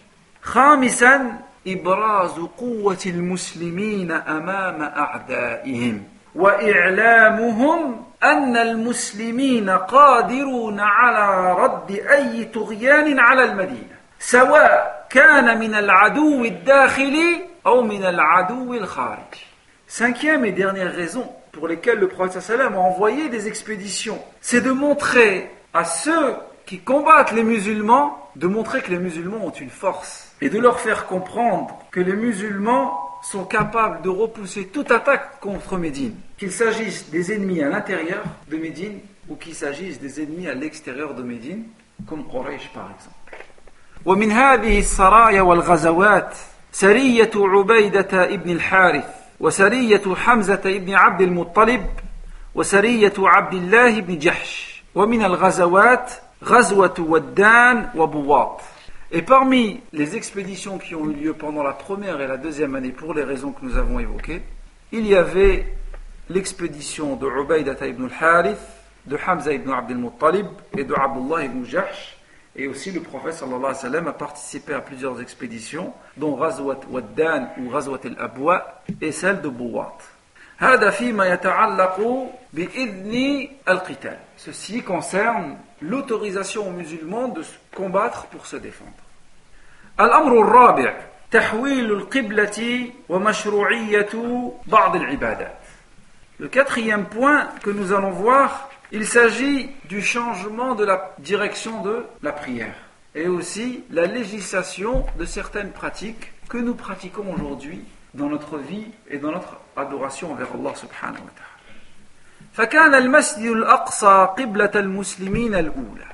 خامسا إبراز قوة المسلمين أمام أعدائهم وإعلامهم أن المسلمين قادرون على رد أي طغيان على المدينة سواء كان من العدو الداخلي أو من العدو الخارجي Cinquième et dernière raison pour lesquelles le prophète sallam a envoyé des expéditions, c'est de montrer à ceux qui combattent les musulmans, de montrer que les musulmans ont une force et de leur faire comprendre que les musulmans sont capables de repousser toute attaque contre Médine, qu'il s'agisse des ennemis à l'intérieur de Médine ou qu'il s'agisse des ennemis à l'extérieur de Médine, comme Quraysh par exemple. ومن هذه السرايا والغزوات سرية عبيدة ابن الحارث وسرية حمزة ابن عبد المطلب وسرية عبد الله بن جحش ومن الغزوات غزوة ودان وبواط Et parmi les expéditions qui ont eu lieu pendant la première et la deuxième année, pour les raisons que nous avons évoquées, il y avait l'expédition de Ubaidata ibn al-Harith, de Hamza ibn Abd al-Muttalib et de Abdullah ibn Jahsh. Et aussi le prophète sallallahu alayhi wa sallam a participé à plusieurs expéditions, dont Ghazwat Waddan ou Ghazwat al-Abwa et celle de Bouwat. Ceci concerne l'autorisation aux musulmans de combattre pour se défendre. الأمر الرابع تحويل القبلة ومشروعية بعض العبادات. Le quatrième point que nous allons voir, il s'agit du changement de la direction de la prière et aussi la législation de certaines pratiques que nous pratiquons aujourd'hui dans notre vie et dans notre adoration envers Allah subhanahu wa ta'ala. فكان المسجد الأقصى قبلة المسلمين الأولى.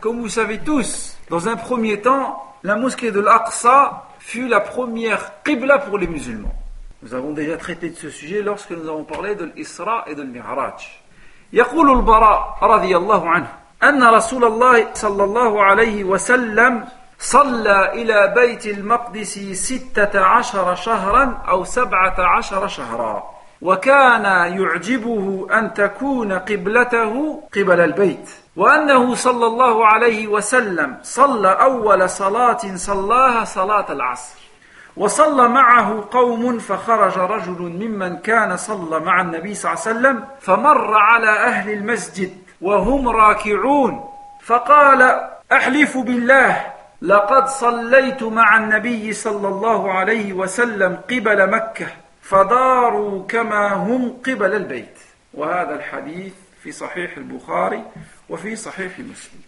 Comme vous savez tous, dans un premier temps, la mosquée de l'Aqsa fut la première qibla pour les musulmans. Nous avons déjà traité de ce sujet lorsque nous avons parlé de l'Isra et de l'Mi'raj. يقول البراء رضي الله عنه أن رسول الله صلى الله عليه وسلم صلى إلى بيت المقدس ستة عشر شهرا أو سبعة عشر شهرا وكان يعجبه أن تكون قبلته قبل البيت وأنه صلى الله عليه وسلم صلى أول صلاة صلاها صلاة العصر. وصلى معه قوم فخرج رجل ممن كان صلى مع النبي صلى الله عليه وسلم فمر على أهل المسجد وهم راكعون. فقال أحلف بالله لقد صليت مع النبي صلى الله عليه وسلم قبل مكة فداروا كما هم قبل البيت. وهذا الحديث في صحيح البخاري وفي صحيح مسلم.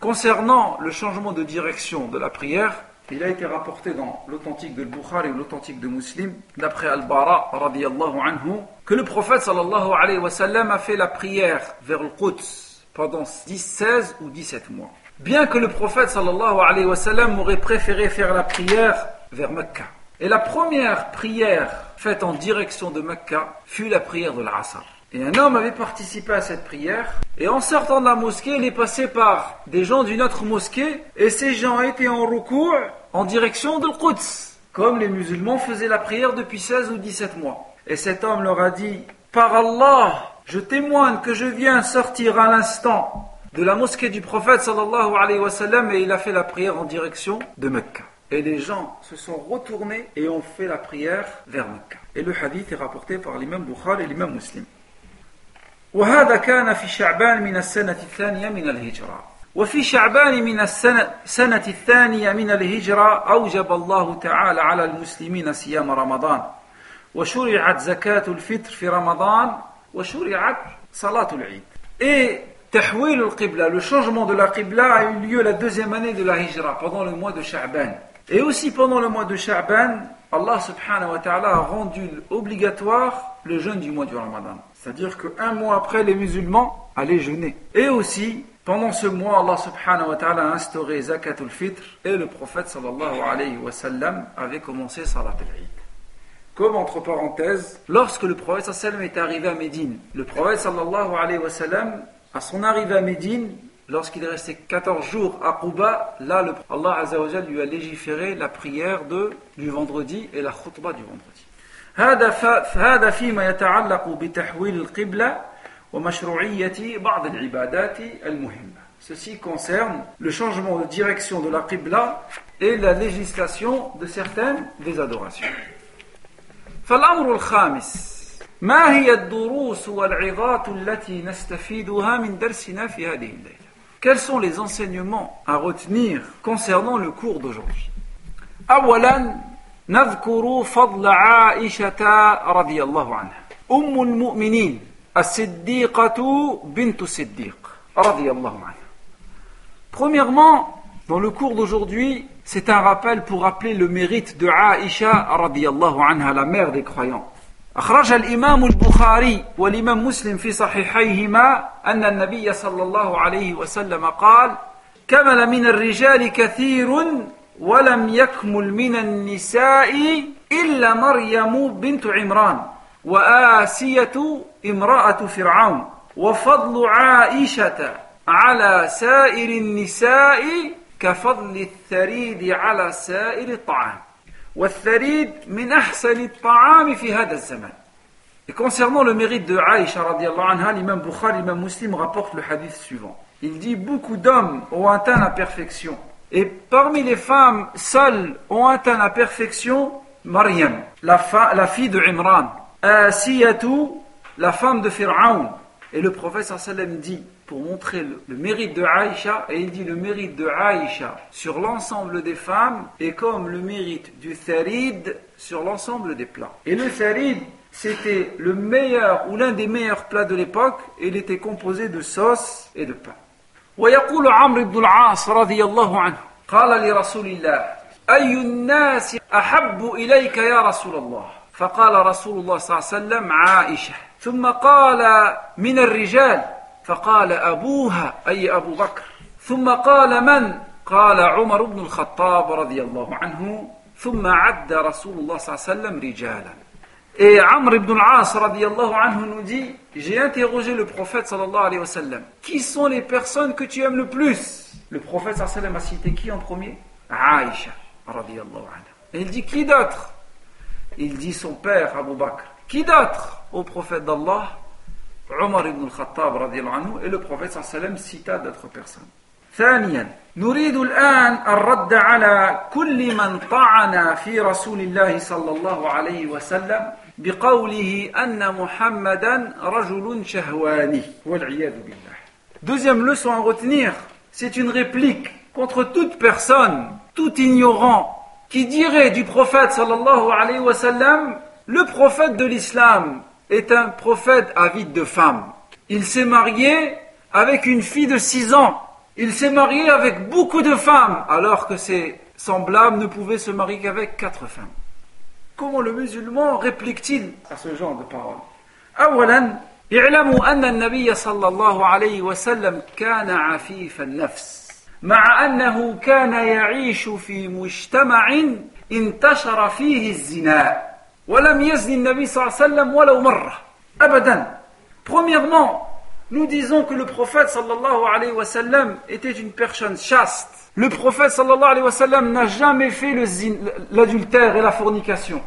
Concernant le changement de direction de la prière, il a été rapporté dans l'authentique de Bukhari ou l'authentique de Muslim, d'après Al-Bara anhu, que le prophète a fait la prière vers le Quds pendant 10, 16 ou 17 mois. Bien que le prophète aurait préféré faire la prière vers Mecca. Et la première prière faite en direction de Mecca fut la prière de l'Asr. Et un homme avait participé à cette prière, et en sortant de la mosquée, il est passé par des gens d'une autre mosquée, et ces gens étaient en recours en direction de Quds, comme les musulmans faisaient la prière depuis 16 ou 17 mois. Et cet homme leur a dit, par Allah, je témoigne que je viens sortir à l'instant de la mosquée du prophète sallallahu alayhi wa sallam, et il a fait la prière en direction de Mecca. Et les gens se sont retournés et ont fait la prière vers Mecca. Et le hadith est rapporté par l'imam Bukhari et l'imam Muslim. وهذا كان في شعبان من السنة الثانية من الهجرة. وفي شعبان من السنة سنة الثانية من الهجرة أوجب الله تعالى على المسلمين صيام رمضان. وشرعت زكاة الفطر في رمضان وشرعت صلاة العيد. إيه تحويل القبلة لو شونجمون دو لا قبلة لييو لا دوزيام اني دو لا هجرة بوندون لو موا دو شعبان اي اوسي بوندون لو موا دو شعبان الله سبحانه وتعالى غوندو اوبليغاتوار لو جون دو موا دو رمضان C'est-à-dire qu'un mois après, les musulmans allaient jeûner. Et aussi, pendant ce mois, Allah subhanahu wa ta'ala a instauré Zakatul Fitr et le prophète sallallahu alayhi wa sallam avait commencé Salat al-Eid. Comme entre parenthèses, lorsque le prophète sallallahu est arrivé à Médine, le prophète sallallahu alayhi wa sallam, à son arrivée à Médine, lorsqu'il est resté 14 jours à Quba, là, le, Allah azza lui a légiféré la prière du vendredi et la khutbah du vendredi. هذا هذا فيما يتعلق بتحويل القبلة ومشروعية بعض العبادات المهمة. Ceci concerne le changement de direction de la Qibla et la législation de certaines des adorations. فالأمر الخامس ما هي الدروس والعظات التي نستفيدها من درسنا في هذه الليلة Quels sont les enseignements à retenir concernant le cours d'aujourd'hui أولا نذكر فضل عائشة رضي الله عنها أم المؤمنين الصديقة بنت الصديق رضي الله عنها Premièrement, dans le cours d'aujourd'hui, c'est un rappel pour rappeler le mérite de Aïcha radiallahu anha, la mère des croyants. أخرج الإمام البخاري والإمام مسلم في صحيحيهما أن النبي صلى الله عليه وسلم قال كمل من الرجال كثير ولم يكمل من النساء إلا مريم بنت عمران وآسية امرأة فرعون وفضل عائشة على سائر النساء كفضل الثريد على سائر الطعام والثريد من أحسن الطعام في هذا الزمان Et concernant le mérite de Aïcha radiallahu anha, l'imam Bukhari, l'imam Muslim rapporte le hadith suivant. Il dit beaucoup d'hommes ont atteint la perfection. Et parmi les femmes, seules ont atteint la perfection Maryam, la, fille de Imran, Asiyatu, la femme de Pharaon. Et le prophète sallam dit, pour montrer le, mérite de Aïcha, et il dit le mérite de Aïcha sur l'ensemble des femmes est comme le mérite du tharid sur l'ensemble des plats. Et le tharid, c'était le meilleur ou l'un des meilleurs plats de l'époque, il était composé de sauce et de pain. ويقول عمرو بن العاص رضي الله عنه قال لرسول الله أي الناس أحب إليك يا رسول الله؟ فقال رسول الله صلى الله عليه وسلم عائشة. ثم قال من الرجال؟ فقال أبوها أي أبو بكر. ثم قال من؟ قال عمر بن الخطاب رضي الله عنه. ثم عد رسول الله صلى الله عليه وسلم رجالا. Et Amr ibn al-As radiallahu anhu nous dit J'ai interrogé le prophète sallallahu alayhi wa sallam Qui sont les personnes que tu aimes le plus Le prophète sallallahu alayhi wa sallam a cité qui en premier Aïcha radiallahu anha. Et il dit Qui d'autre Il dit son père Abu Bakr. Qui d'autre Au prophète d'Allah Omar ibn al-Khattab radiallahu anhu. Et le prophète sallallahu alayhi wa sallam cita d'autres personnes. ثانيا نريد الآن الرد على كل من طعن في رسول الله صلى الله عليه وسلم بقوله أن محمدا رجل شهواني والعياذ بالله Deuxième leçon à retenir, c'est une réplique contre toute personne, tout ignorant, qui dirait du prophète sallallahu alayhi wa sallam, le prophète de l'islam est un prophète avide de femmes. Il s'est marié avec une fille de 6 ans. Il s'est marié avec beaucoup de femmes, alors que ses semblables ne pouvaient se marier qu'avec quatre femmes. Comment le musulman réplique-t-il à ce genre de paroles أولا اعلموا أن النبي صلى الله عليه وسلم كان عفيف النفس مع أنه كان يعيش في مجتمع انتشر فيه الزنا ولم يزن النبي صلى الله عليه وسلم ولو مرة أبدا Premièrement, nous disons que le prophète sallallahu alayhi wa sallam était une personne chaste. Le prophète sallallahu alayhi wa sallam n'a jamais fait l'adultère et la fornication.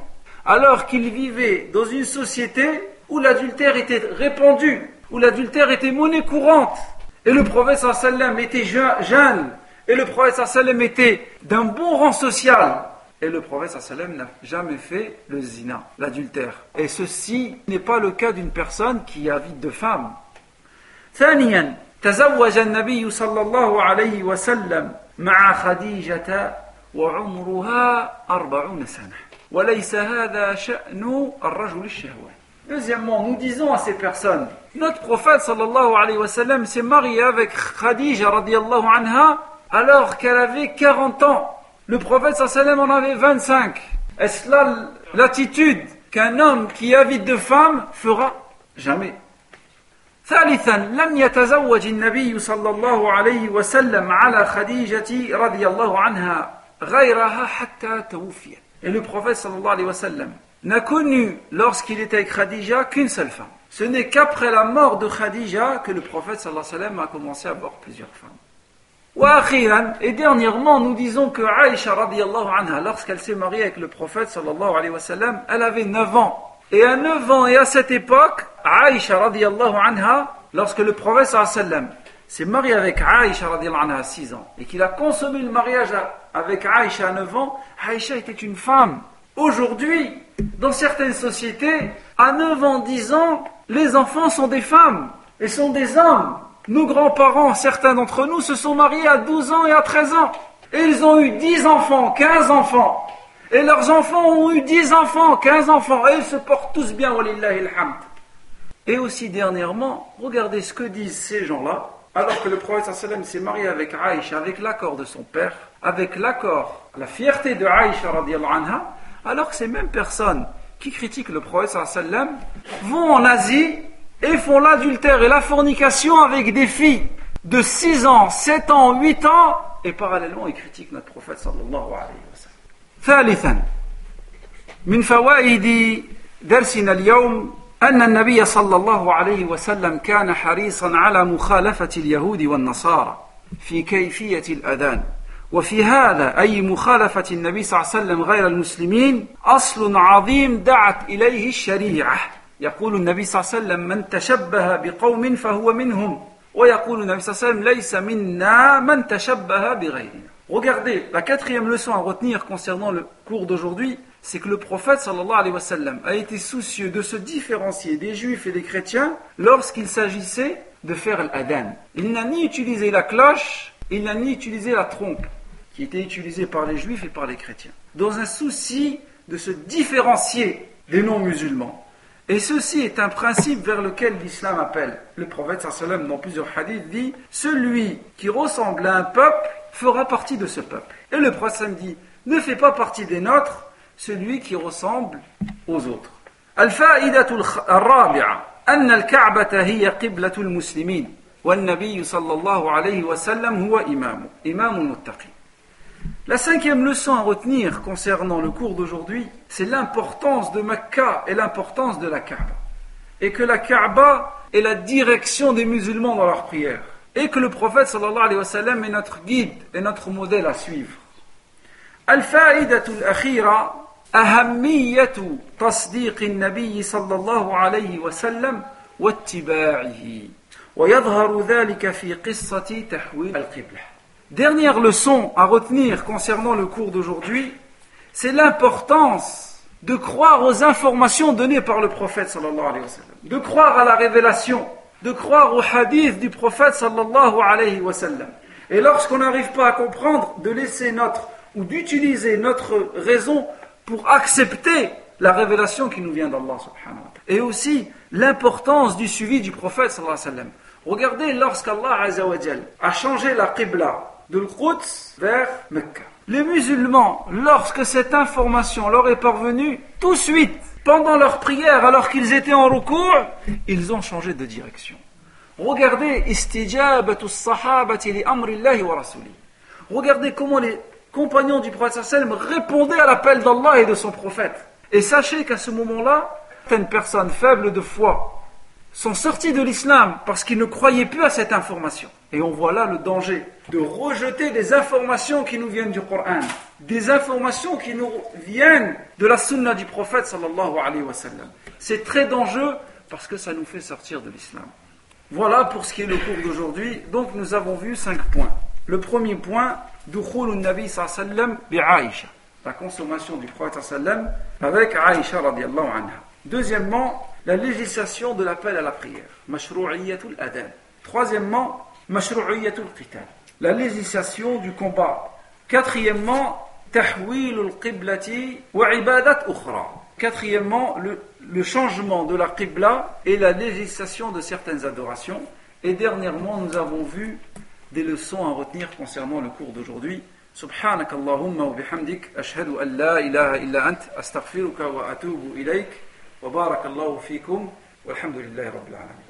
Alors qu'il vivait dans une société où l'adultère était répandu, où l'adultère était monnaie courante. Et le prophète sallallahu alayhi wa sallam était jeune. Et le prophète sallallahu alayhi wa sallam était d'un bon rang social. Et le prophète sallallahu alayhi wa sallam n'a jamais fait le zina, l'adultère. Et ceci n'est pas le cas d'une personne qui est avide de femmes. ثانيا تزوج النبي صلى الله عليه وسلم مع خديجة وعمرها أربعون سنة وليس هذا شأن الرجل الشهواني Deuxièmement, nous disons à ces personnes, notre prophète sallallahu alayhi wa sallam s'est marié avec Khadija radiallahu anha alors qu'elle avait 40 ans. Le prophète sallallahu alayhi wa sallam en avait 25. Est-ce là l'attitude qu'un homme qui est avide de femmes fera Jamais. ثالثا لم يتزوج النبي صلى الله عليه وسلم على خديجة رضي الله عنها غيرها حتى توفي Et le prophète sallallahu alayhi wa sallam n'a connu lorsqu'il était avec Khadija qu'une seule femme. Ce n'est qu'après la mort de Khadija que le prophète sallallahu alayhi wa sallam a commencé à avoir plusieurs femmes. وأخيرا, et dernièrement, nous disons que Aïcha radiallahu anha, lorsqu'elle s'est mariée avec le prophète sallallahu alayhi wa sallam, elle avait 9 ans. Et à 9 ans et à cette époque, Aïcha radiallahu anha, lorsque le prophète s'est marié avec Aïcha radiallahu anha à 6 ans et qu'il a consommé le mariage avec Aïcha à 9 ans, Aïcha était une femme. Aujourd'hui, dans certaines sociétés, À 9 ans, 10 ans, les enfants sont des femmes et sont des hommes. Nos grands-parents, certains d'entre nous, se sont mariés à 12 ans et à 13 ans. Et ils ont eu 10 enfants, 15 enfants. Et leurs enfants ont eu 10 enfants, 15 enfants. Et ils se portent tous bien, alhamd. Et aussi dernièrement, regardez ce que disent ces gens-là, alors que le prophète sallam s'est marié avec Aïcha, avec l'accord de son père, avec l'accord, la fierté de Aïcha anha, alors que ces mêmes personnes qui critiquent le prophète sallam vont en Asie et font l'adultère et la fornication avec des filles de 6 ans, 7 ans, 8 ans, et parallèlement ils critiquent notre prophète sallallahu alayhi wa sallam. ثالثا من فوائد درسنا اليوم أن النبي صلى الله عليه وسلم كان حريصا على مخالفة اليهود والنصارى في كيفية الأذان. وفي هذا أي مخالفة النبي صلى الله عليه وسلم غير المسلمين أصل عظيم دعت إليه الشريعة. يقول النبي صلى الله عليه وسلم من تشبه بقوم فهو منهم. ويقول النبي صلى الله عليه وسلم ليس منا من تشبه بغيرنا. Regardez, la quatrième leçon à retenir concernant le cours d'aujourd'hui, c'est que le prophète sallallahu alayhi a été soucieux de se différencier des juifs et des chrétiens lorsqu'il s'agissait de faire l'adhan. Il n'a ni utilisé la cloche, il n'a ni utilisé la trompe, qui était utilisée par les juifs et par les chrétiens. Dans un souci de se différencier des non-musulmans. Et ceci est un principe vers lequel l'islam appelle. Le prophète sallam dans plusieurs hadiths dit Celui qui ressemble à un peuple fera partie de ce peuple. Et le prophète dit Ne fait pas partie des nôtres celui qui ressemble aux autres. الفائدة الرابعة أن الكعبة هي قبلة المسلمين والنبي صلى الله عليه وسلم هو إمام إمام المتقين La cinquième leçon à retenir concernant le cours d'aujourd'hui, c'est l'importance de Mecca et l'importance de la Kaaba. Et que la Kaaba est la direction des musulmans dans leur prière. Et que le prophète sallallahu alayhi wa sallam est notre guide et notre modèle à suivre. الفائدة الأخيرة أهمية تصديق النبي صلى الله عليه وسلم واتباعه ويظهر ذلك في قصة تحويل القبلة Dernière leçon à retenir concernant le cours d'aujourd'hui, c'est l'importance de croire aux informations données par le prophète sallallahu alayhi wa sallam, de croire à la révélation, de croire au hadith du prophète sallallahu alayhi wa sallam. Et lorsqu'on n'arrive pas à comprendre, de laisser notre ou d'utiliser notre raison pour accepter la révélation qui nous vient d'Allah. Et aussi l'importance du suivi du prophète sallallahu alayhi wa sallam. Regardez lorsqu'Allah a changé la qibla de l'Quds vers Mecca. Les musulmans, lorsque cette information leur est parvenue, tout de suite, pendant leur prière, alors qu'ils étaient en recours, ils ont changé de direction. Regardez, Regardez comment les compagnons du prophète sallam répondaient à l'appel d'Allah et de son prophète. Et sachez qu'à ce moment-là, certaines personnes faibles de foi sont sortis de l'islam parce qu'ils ne croyaient plus à cette information. Et on voit là le danger de rejeter des informations qui nous viennent du Coran, des informations qui nous viennent de la sunna du prophète sallallahu alayhi wa sallam. C'est très dangereux parce que ça nous fait sortir de l'islam. Voilà pour ce qui est le cours d'aujourd'hui. Donc nous avons vu cinq points. Le premier point, nabi sallam Aïcha. La consommation du prophète sallam avec Aïcha radiallahu anha. Deuxièmement, la législation de l'appel à la prière. Mashru'iyatul adan. Troisièmement, mashru'iyatul qital. La législation du combat. Quatrièmement, tahwilul qiblati wa ibadat ukhra. Quatrièmement, le, le changement de la qibla et la législation de certaines adorations. Et dernièrement, nous avons vu des leçons à retenir concernant le cours d'aujourd'hui. سبحانك اللهم وبحمدك أشهد أن لا إله إلا أنت أستغفرك وأتوب إليك وبارك الله فيكم والحمد لله رب العالمين.